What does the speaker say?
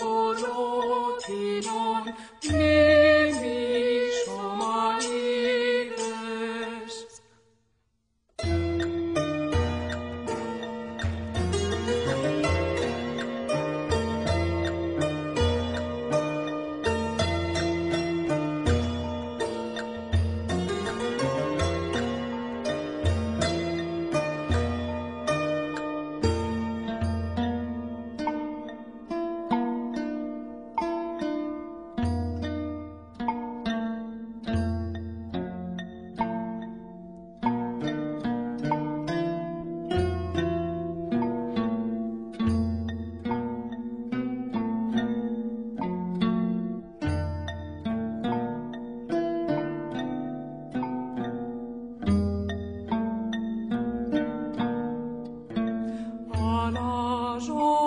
Lord. jour.